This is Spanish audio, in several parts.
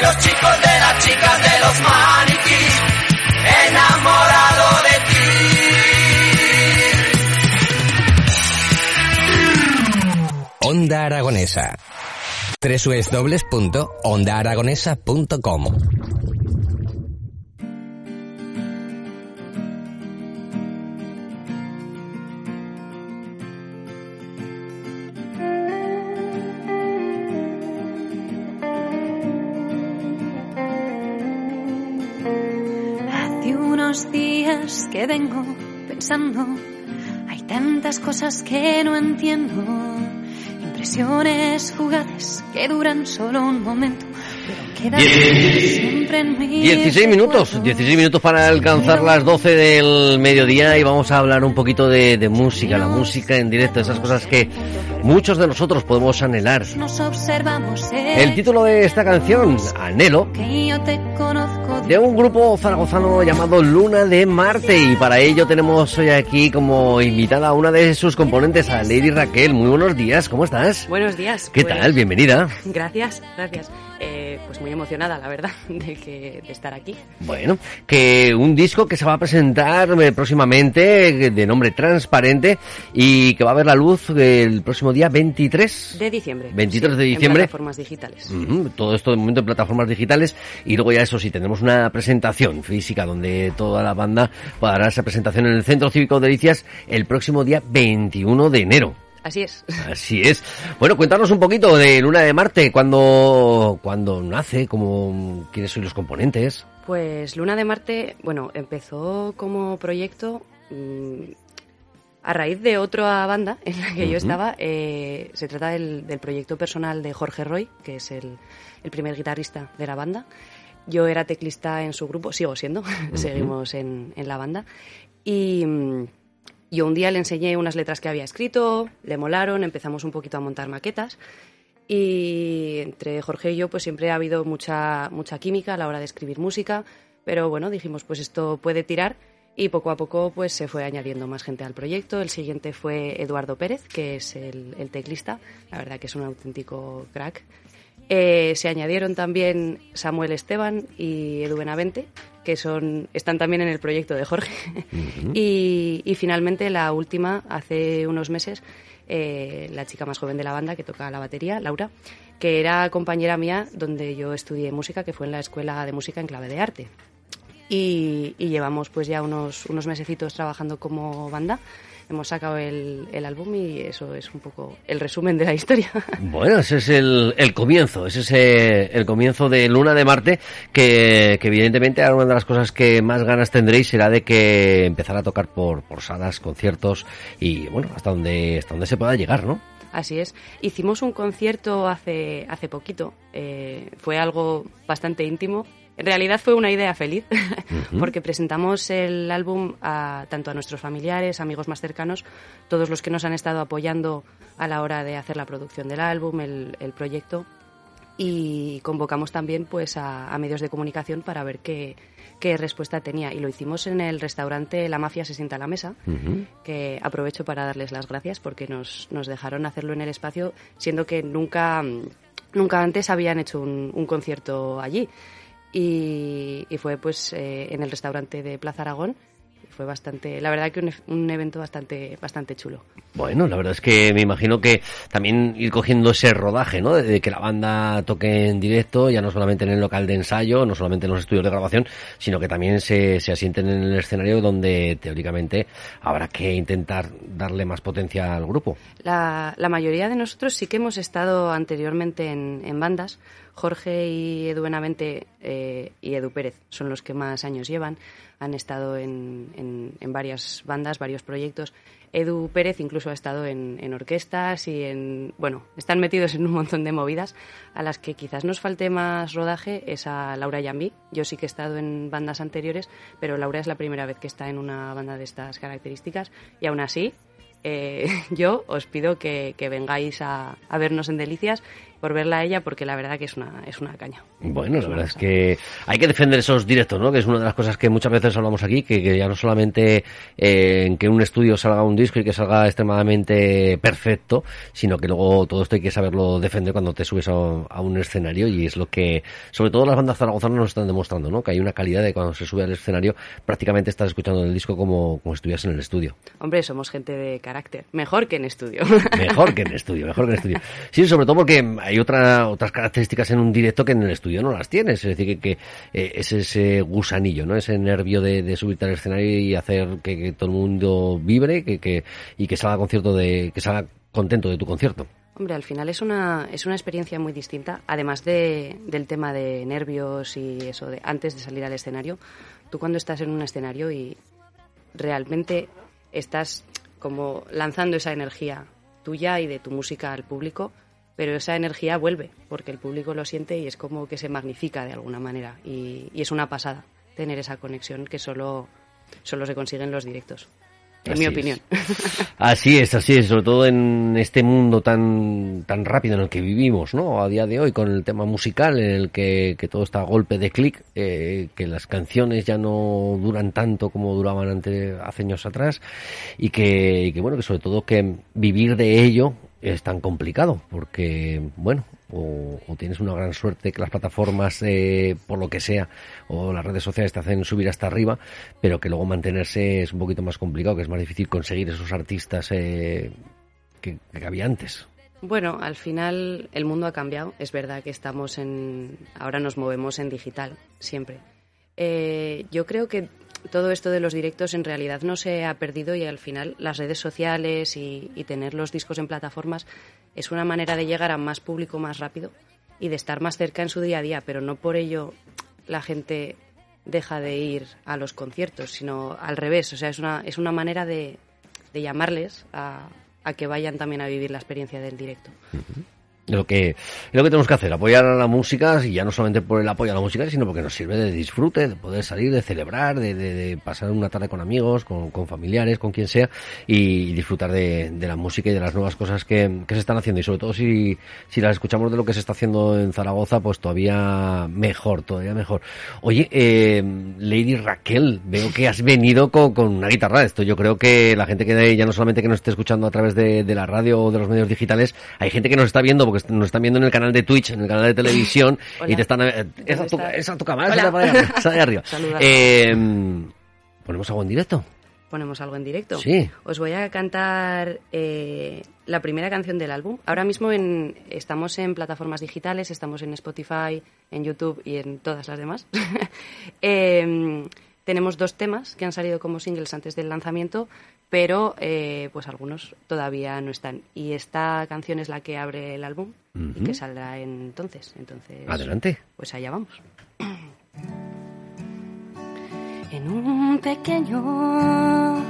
De los chicos, de las chicas, de los maniquís, enamorado de ti. Onda Aragonesa. www.ondaaragonesa.com que vengo pensando, hay tantas cosas que no entiendo, impresiones fugaces que duran solo un momento, pero quedan siempre en mi 16 minutos, 16 minutos para alcanzar las 12 del mediodía y vamos a hablar un poquito de, de música, la música en directo, esas cosas que muchos de nosotros podemos anhelar. Observamos El título de esta canción, Anhelo, que yo te conozco de un grupo zaragozano llamado Luna de Marte y para ello tenemos hoy aquí como invitada a una de sus componentes, a Lady Raquel. Muy buenos días, ¿cómo estás? Buenos días. ¿Qué pues, tal? Bienvenida. Gracias, gracias. Eh, pues muy emocionada, la verdad, de, que, de estar aquí. Bueno, que un disco que se va a presentar eh, próximamente eh, de nombre Transparente y que va a ver la luz el próximo día 23 De diciembre. 23 de diciembre. En plataformas digitales. Todo esto de momento en plataformas digitales y luego ya eso sí, tendremos una presentación física donde toda la banda podrá dar esa presentación en el Centro Cívico de Delicias el próximo día 21 de enero. Así es. Así es. Bueno, cuéntanos un poquito de Luna de Marte, cuando, cuando nace, como, quiénes son los componentes. Pues Luna de Marte, bueno, empezó como proyecto mm, a raíz de otra banda en la que yo estaba. eh, se trata del, del proyecto personal de Jorge Roy, que es el, el primer guitarrista de la banda. Yo era teclista en su grupo, sigo siendo, seguimos en, en la banda. Y mm, yo un día le enseñé unas letras que había escrito, le molaron, empezamos un poquito a montar maquetas. Y entre Jorge y yo, pues siempre ha habido mucha, mucha química a la hora de escribir música, pero bueno, dijimos, pues esto puede tirar y poco a poco pues se fue añadiendo más gente al proyecto. El siguiente fue Eduardo Pérez, que es el, teclista, la verdad que es un auténtico crack. Eh, se añadieron también Samuel Esteban y Edu Benavente, que son, están también en el proyecto de Jorge. y, y finalmente la última, hace unos meses, eh, la chica más joven de la banda que toca la batería, Laura, que era compañera mía donde yo estudié música, que fue en la Escuela de Música en Clave de Arte. Y, y llevamos pues ya unos, unos mesecitos trabajando como banda. Hemos sacado el, el álbum y eso es un poco el resumen de la historia. Bueno, ese es el, el comienzo, ese es eh, el comienzo de Luna de Marte, que, que evidentemente ahora una de las cosas que más ganas tendréis será de que empezar a tocar por, por salas, conciertos y bueno, hasta donde, hasta donde se pueda llegar, ¿no? Así es. Hicimos un concierto hace, hace poquito. Eh, fue algo bastante íntimo. En realidad fue una idea feliz, porque presentamos el álbum a, tanto a nuestros familiares, amigos más cercanos, todos los que nos han estado apoyando a la hora de hacer la producción del álbum, el, el proyecto, y convocamos también pues a, a medios de comunicación para ver qué, qué respuesta tenía. Y lo hicimos en el restaurante La Mafia se sienta a la mesa, que aprovecho para darles las gracias porque nos, nos dejaron hacerlo en el espacio, siendo que nunca, nunca antes habían hecho un, un concierto allí. Y, y fue pues eh, en el restaurante de Plaza Aragón. Fue bastante, la verdad que un, un evento bastante, bastante chulo. Bueno, la verdad es que me imagino que también ir cogiendo ese rodaje, ¿no? De, de que la banda toque en directo, ya no solamente en el local de ensayo, no solamente en los estudios de grabación, sino que también se, se asienten en el escenario donde teóricamente habrá que intentar darle más potencia al grupo. La, la mayoría de nosotros sí que hemos estado anteriormente en, en bandas, Jorge y Edu Benavente eh, y Edu Pérez son los que más años llevan. Han estado en, en, varias bandas, varios proyectos. Edu Pérez incluso ha estado en, en, orquestas y en. Bueno, están metidos en un montón de movidas a las que quizás nos falte más rodaje es a Laura Yambi. Yo sí que he estado en bandas anteriores, pero Laura es la primera vez que está en una banda de estas características y aún así. Eh, yo os pido que, vengáis a vernos en Delicias por verla a ella porque la verdad que es una, es una caña. Bueno, la verdad es que hay que defender esos directos, ¿no? Que es una de las cosas que muchas veces hablamos aquí, que, que ya no solamente eh, en que un estudio salga un disco y que salga extremadamente perfecto, sino que luego todo esto hay que saberlo defender cuando te subes a, a un escenario y es lo que, sobre todo las bandas zaragozanas nos están demostrando, ¿no? Que hay una calidad de cuando se sube al escenario prácticamente estás escuchando el disco como, como estuvieras en el estudio. Hombre, somos gente de carácter. Mejor que en estudio. Mejor que en estudio, mejor que en estudio. Sí, sobre todo porque hay otra, otras características en un directo que en el estudio no las tienes. Es decir, que, que eh, es ese gusanillo, ¿no? Ese nervio de, de, subirte al escenario y hacer que, todo el mundo vibre que, que, y que salga concierto de, que salga contento de tu concierto. Hombre, al final es una, es una experiencia muy distinta, además de, del tema de nervios y eso de antes de salir al escenario. Tú cuando estás en un escenario y realmente estás como lanzando esa energía tuya y de tu música al público, pero esa energía vuelve, porque el público lo siente y es como que se magnifica de alguna manera. Y, y es una pasada tener esa conexión que solo, solo se consigue en los directos. En así mi opinión. Es. Así es, así es, sobre todo en este mundo tan tan rápido en el que vivimos, ¿no? A día de hoy, con el tema musical, en el que, que todo está a golpe de clic, eh, que las canciones ya no duran tanto como duraban antes, hace años atrás, y que, y que bueno, que sobre todo que vivir de ello es tan complicado, porque, bueno, o, tienes una gran suerte que las plataformas, eh, por lo que sea, o las redes sociales te hacen subir hasta arriba, pero que luego mantenerse es un poquito más complicado, que es más difícil conseguir esos artistas eh, que, que había antes. Bueno, al final el mundo ha cambiado. Es verdad que estamos en. Ahora nos movemos en digital, siempre. Eh, yo creo que todo esto de los directos en realidad no se ha perdido y al final las redes sociales y, tener los discos en plataformas es una manera de llegar a más público más rápido y de estar más cerca en su día a día, pero no por ello la gente deja de ir a los conciertos, sino al revés. O sea, es una, es una manera de, de llamarles a, a, que vayan también a vivir la experiencia del directo. Lo que lo que tenemos que hacer, apoyar a la música, y ya no solamente por el apoyo a la música, sino porque nos sirve de disfrute, de poder salir, de celebrar, de, de, de pasar una tarde con amigos, con, con, familiares, con quien sea, y disfrutar de, de, la música y de las nuevas cosas que, que, se están haciendo. Y sobre todo si, si las escuchamos de lo que se está haciendo en Zaragoza, pues todavía mejor, todavía mejor. Oye, eh, Lady Raquel, veo que has venido con, con, una guitarra. Esto yo creo que la gente que ya no solamente que nos esté escuchando a través de, de la radio o de los medios digitales, hay gente que nos está viendo porque nos están viendo en el canal de Twitch, en el canal de televisión, Hola. y te están... Eh, esa, tu, esa tu cámara, esa para allá, esa de arriba. eh, ¿Ponemos algo en directo? Ponemos algo en directo. Sí. Os voy a cantar eh, la primera canción del álbum. Ahora mismo en, estamos en plataformas digitales, estamos en Spotify, en YouTube y en todas las demás. eh, tenemos dos temas que han salido como singles antes del lanzamiento, pero eh, pues algunos todavía no están. Y esta canción es la que abre el álbum uh -huh. y que saldrá entonces. Entonces, adelante. Pues allá vamos. En un pequeño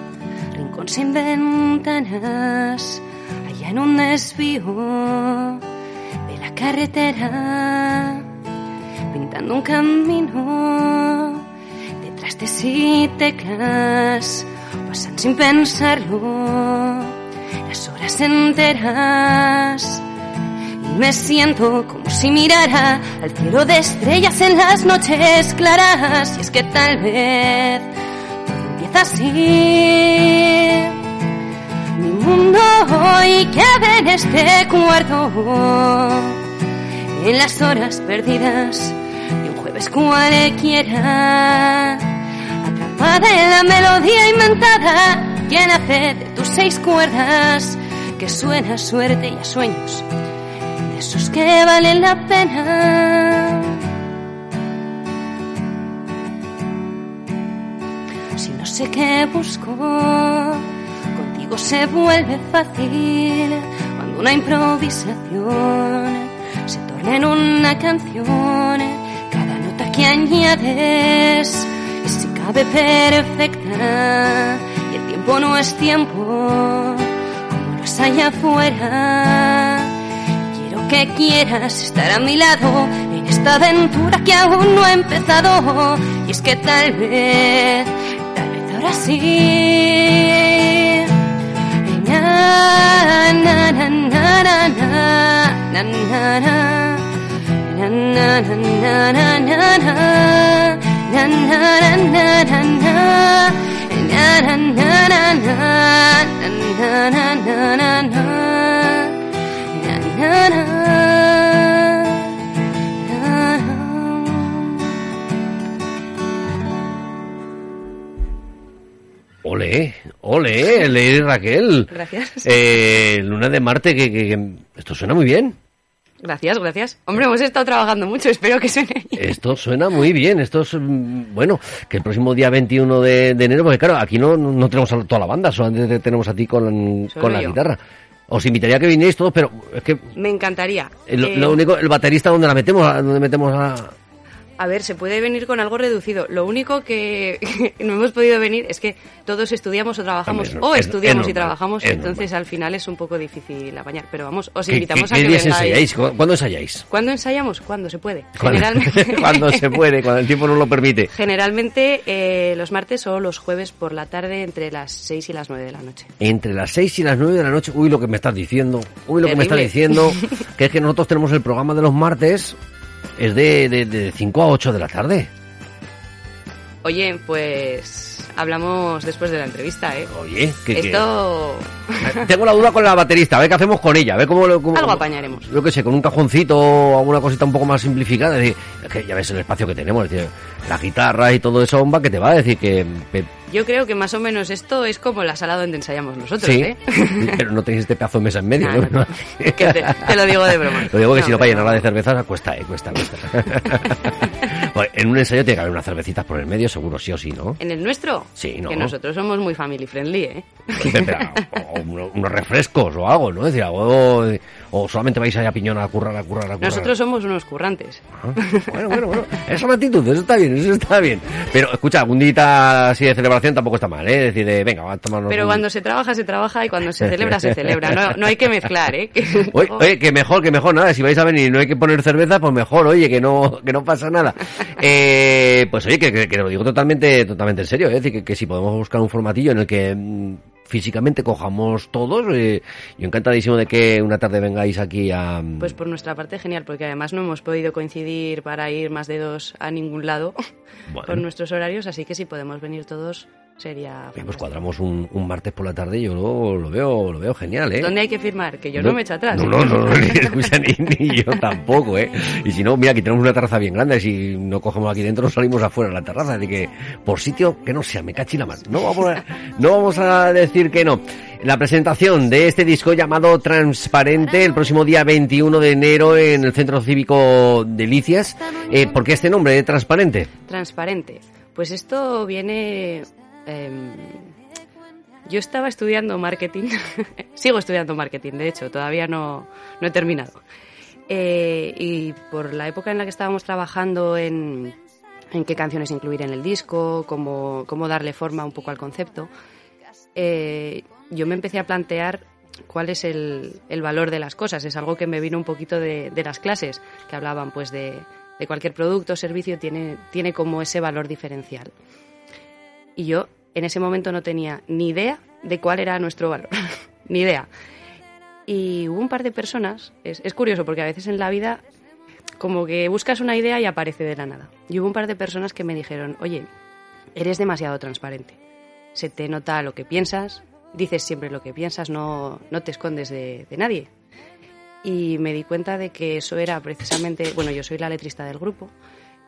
rincón sin ventanas, allá en un desvío de la carretera, pintando un camino de trastes y teclas pasan sin pensarlo. Las horas enteras. Y me siento como si mirara al cielo de estrellas en las noches claras. Y es que tal vez todo empieza así. Mi mundo hoy queda en este cuarto. En las horas perdidas de un jueves cualquiera de la melodía inventada que nace de tus seis cuerdas, que suena a suerte y a sueños, esos que valen la pena. Si no sé qué busco, contigo se vuelve fácil cuando una improvisación se torna en una canción. Cada nota que añades cabe perfecta y el tiempo no es tiempo como los hay afuera. Quiero que quieras estar a mi lado en esta aventura que aún no ha empezado y es que tal vez, tal vez ahora sí. Na, na, na, na, na, na, na, na, na. Na, na, na, na, na, Ole, ole, Lady Raquel. Gracias. Eh, Luna de Marte, que, que- que- esto suena muy bien. Gracias, gracias. Hombre, hemos estado trabajando mucho, espero que suene bien. Esto suena muy bien. Esto es, mm, bueno, que el próximo día 21 de, de enero, porque claro, aquí no, no, tenemos a toda la banda, solamente te tenemos a ti con, con la yo. guitarra. Os invitaría a que vinierais todos, pero es que Me encantaría. lo, Eh, lo único, el baterista, ¿dónde la metemos? ¿A- ¿Dónde metemos a...? A ver, se puede venir con algo reducido. Lo único que no hemos podido venir es que todos estudiamos o trabajamos, o es- es estudiamos y trabajamos, es entonces normal. al final es un poco difícil apañar. Pero vamos, os ¿Qué, invitamos qué- a qué que días vengáis. ensayáis? ¿Cu- ¿Cuándo ensayáis? ¿Cuándo ensayamos? Cuando se puede. Generalmente, cuando se puede, cuando el tiempo nos lo permite. Generalmente eh, los martes o los jueves por la tarde entre las 6 y las 9 de la noche. Entre las 6 y las 9 de la noche, uy, lo que me estás diciendo, uy, lo que me estás diciendo, que es que nosotros tenemos el programa de los martes, es de, de, de 5 a 8 de la tarde. Oye, pues hablamos después de la entrevista, ¿eh? Oye, que- Esto... Tengo la duda con la baterista, a ver qué hacemos con ella, a ver cómo... cómo- Algo apañaremos. Yo qué sé, con un cajoncito o alguna cosita un poco más simplificada, es decir, es que ya ves el espacio que tenemos, es decir, la guitarra y todo eso, homba, que te va a decir que... Yo creo que más o menos esto es como la sala donde ensayamos nosotros, sí, ¿eh? pero no tenéis este pedazo de mesa en medio, No, ¿no? no, no. Que te, te lo digo de broma. Lo digo que No, si no para llenarla de cervezas cuesta, eh, cuesta, cuesta. Bueno, en un ensayo tiene que haber unas cervecitas por el medio, seguro, sí o sí, ¿no? ¿En el nuestro? Sí, ¿no? Que nosotros somos muy family friendly, ¿eh? Pero, o uno- unos refrescos o algo, ¿no? Es decir, algo de- o solamente vais allá a piñón a currar, a currar, a currar. Nosotros somos unos currantes. Ah, Bueno, bueno, bueno. Esa actitud, eso está bien, eso está bien. Pero escucha, un día así de celebración tampoco está mal, ¿eh? Es decir, de, venga, vamos a tomarnos Pero un- cuando se trabaja, se trabaja y cuando se celebra, se celebra. No, no hay que mezclar, ¿eh? Oye, oye, que mejor, que mejor, nada, si vais a venir y no hay que poner cerveza, pues mejor, oye, que no, que no pasa nada. Eh, pues oye, que, que, que lo digo totalmente, totalmente en serio, ¿eh? es decir, que, que si podemos buscar un formatillo en el que mm, físicamente cojamos todos, eh, yo encantadísimo de que una tarde vengáis aquí a... Pues por nuestra parte, genial, porque además no hemos podido coincidir para ir más de dos a ningún lado Bueno. con nuestros horarios, así que si podemos venir todos sería. Pues cuadramos un, un martes por la tarde y yo lo, lo veo, lo veo genial, ¿eh? ¿Dónde hay que firmar? Que yo no, me echo atrás. No, no, no, no, ni, escucha, ni, ni yo tampoco, ¿eh? Y si no, mira, aquí tenemos una terraza bien grande, si no cogemos aquí dentro, salimos afuera de la terraza, así que por sitio que no sea, me cachi la mano. No vamos a, no vamos a decir que no. La presentación de este disco llamado Transparente el próximo día 21 de enero en el Centro Cívico Delicias. Eh, ¿Por qué este nombre de Transparente? Transparente. Pues esto viene. Em, yo estaba estudiando marketing. Sigo estudiando marketing, de hecho, todavía no, no he terminado. Eh, y por la época en la que estábamos trabajando en, en qué canciones incluir en el disco, cómo, cómo darle forma un poco al concepto, eh, yo me empecé a plantear cuál es el, el valor de las cosas. Es algo que me vino un poquito de, de las clases, que hablaban pues de, de cualquier producto o servicio tiene, tiene como ese valor diferencial. Y yo en ese momento no tenía ni idea de cuál era nuestro valor, ni idea. Y hubo un par de personas, es, es curioso porque a veces en la vida como que buscas una idea y aparece de la nada. Y hubo un par de personas que me dijeron, oye, eres demasiado transparente. Se te nota lo que piensas, dices siempre lo que piensas, no, no te escondes de, de nadie. Y me di cuenta de que eso era precisamente, bueno, yo soy la letrista del grupo,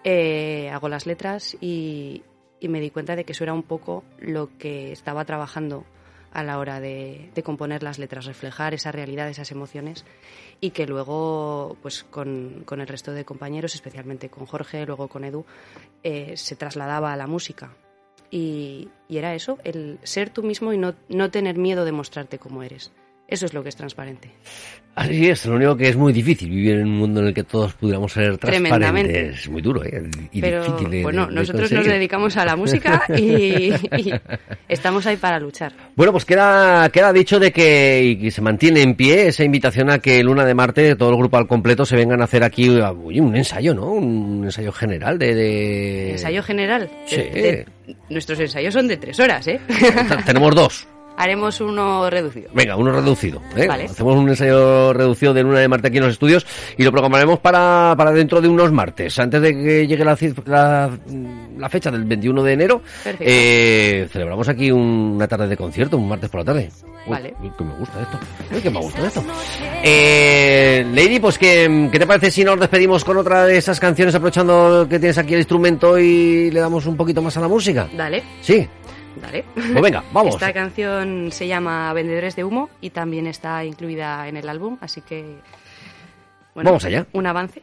eh, hago las letras y, y me di cuenta de que eso era un poco lo que estaba trabajando a la hora de, de componer las letras, reflejar esa realidad, esas emociones y que luego, pues con, con el resto de compañeros, especialmente con Jorge, luego con Edu, eh, se trasladaba a la música. Y, y era eso, el ser tú mismo y no, no tener miedo de mostrarte como eres. Eso es lo que es transparente. Así es, lo único que es muy difícil vivir en un mundo en el que todos pudiéramos ser transparentes. Es muy duro, ¿eh? Y Pero difícil de- bueno, de nosotros nos dedicamos a la música y, y estamos ahí para luchar. Bueno, pues queda, queda dicho de que, y se mantiene en pie esa invitación a que el Luna de Marte, todo el grupo al completo, se vengan a hacer aquí uy, un ensayo, ¿no? Un ensayo general de... de... Ensayo general. Sí. Nuestros ensayos son de tres horas, ¿eh? Tenemos dos. Haremos uno reducido. Venga, uno reducido. ¿eh? Vale. Hacemos un ensayo reducido de Luna de Marte aquí en los estudios y lo programaremos para, para dentro de unos martes. Antes de que llegue la, la, la fecha del 21 de enero, eh, celebramos aquí un- una tarde de concierto, un martes por la tarde. Uy, Vale. uy, que me gusta esto. Uy, que me gusta esto. Eh, Lady, pues ¿qué, ¿qué te parece si nos despedimos con otra de esas canciones aprovechando que tienes aquí el instrumento y le damos un poquito más a la música? Dale, Sí. Dale. Pues venga, vamos. Esta canción se llama Vendedores de Humo y también está incluida en el álbum, así que... Bueno, Vamos allá. Un avance.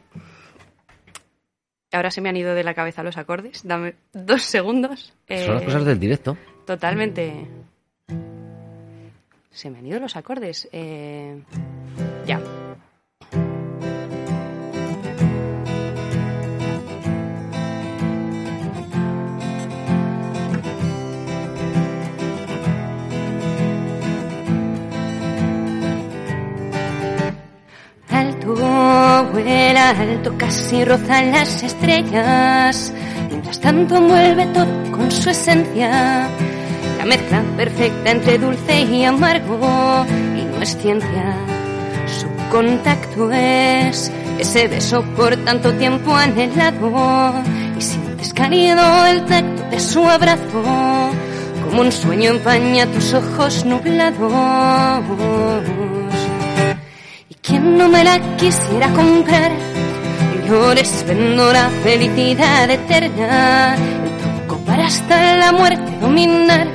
Ahora se me han ido de la cabeza los acordes. Dame dos segundos. Son las Eh, cosas del directo. Totalmente. Se me han ido los acordes. Eh, ya. Vuela alto, casi roza las estrellas. Mientras tanto envuelve todo con su esencia. La mezcla perfecta entre dulce y amargo. Y no es ciencia. Su contacto es ese beso por tanto tiempo anhelado. Y sientes cálido el tacto de su abrazo. Como un sueño empaña tus ojos nublados. ¿Y quién no me la quisiera comprar? Flores vendo la felicidad eterna, el truco para hasta la muerte dominar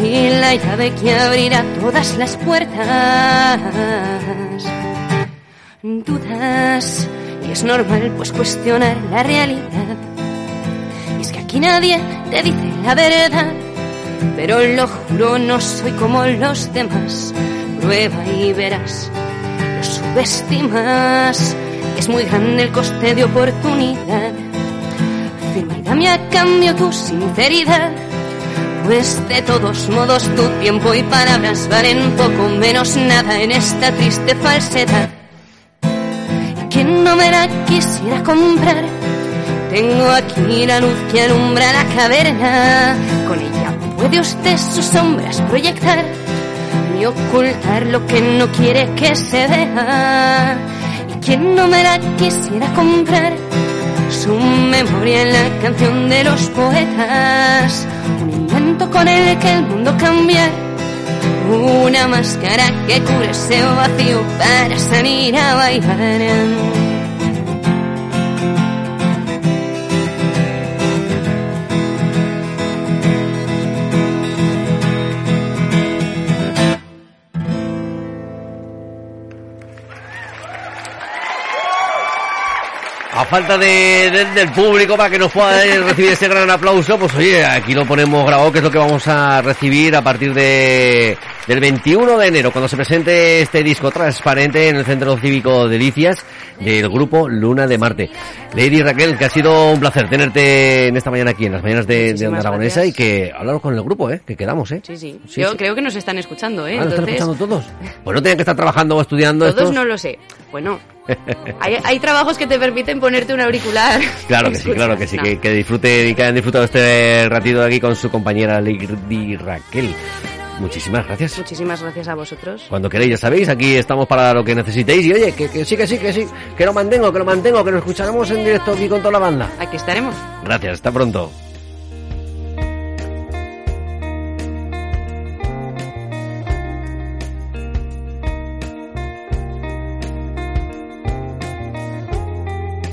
y la llave que abrirá todas las puertas. Dudas y es normal pues cuestionar la realidad. Y es que aquí nadie te dice la verdad, pero lo juro no soy como los demás. Prueba y verás subestimas. Es muy grande el coste de oportunidad. Firma a cambio tu sinceridad. Pues de todos modos tu tiempo y palabras valen poco menos nada en esta triste falsedad. ¿Y no me la quisiera comprar? Tengo aquí la luz que alumbra la caverna. Con ella puede usted sus sombras proyectar ocultar lo que no quiere que se vea. ¿Y quién no me la quisiera comprar? Su memoria en la canción de los poetas. Un invento con el que el mundo cambia. Una máscara que cura ese vacío para salir a bailar. A falta de, de- del público para que nos pueda recibir ese gran aplauso, pues oye, aquí lo ponemos grabado, que es lo que vamos a recibir a partir de del 21 de enero, cuando se presente este disco transparente en el Centro Cívico Delicias del grupo Luna de Marte. Lady Raquel, que ha sido un placer tenerte en esta mañana aquí, en las mañanas de, de Onda Aragonesa, y que hablaros con el grupo, ¿eh? Que quedamos, ¿eh? Sí, sí. Sí, Yo sí. creo que nos están escuchando, ¿eh? Ah, ¿lo están escuchando todos? Pues no tienen que estar trabajando o estudiando todos estos. no lo sé. Bueno, hay, hay trabajos que te permiten ponerte un auricular. Claro que sí, claro que sí, que, que disfruten y que hayan disfrutado este ratito aquí con su compañera Lady Raquel. Muchísimas gracias. Muchísimas gracias a vosotros. Cuando queréis, ya sabéis, aquí estamos para lo que necesitéis. Y oye, que, que sí, que sí, que sí, que lo mantengo, que lo mantengo, que lo escucharemos en directo aquí con toda la banda. Aquí estaremos. Gracias, hasta pronto.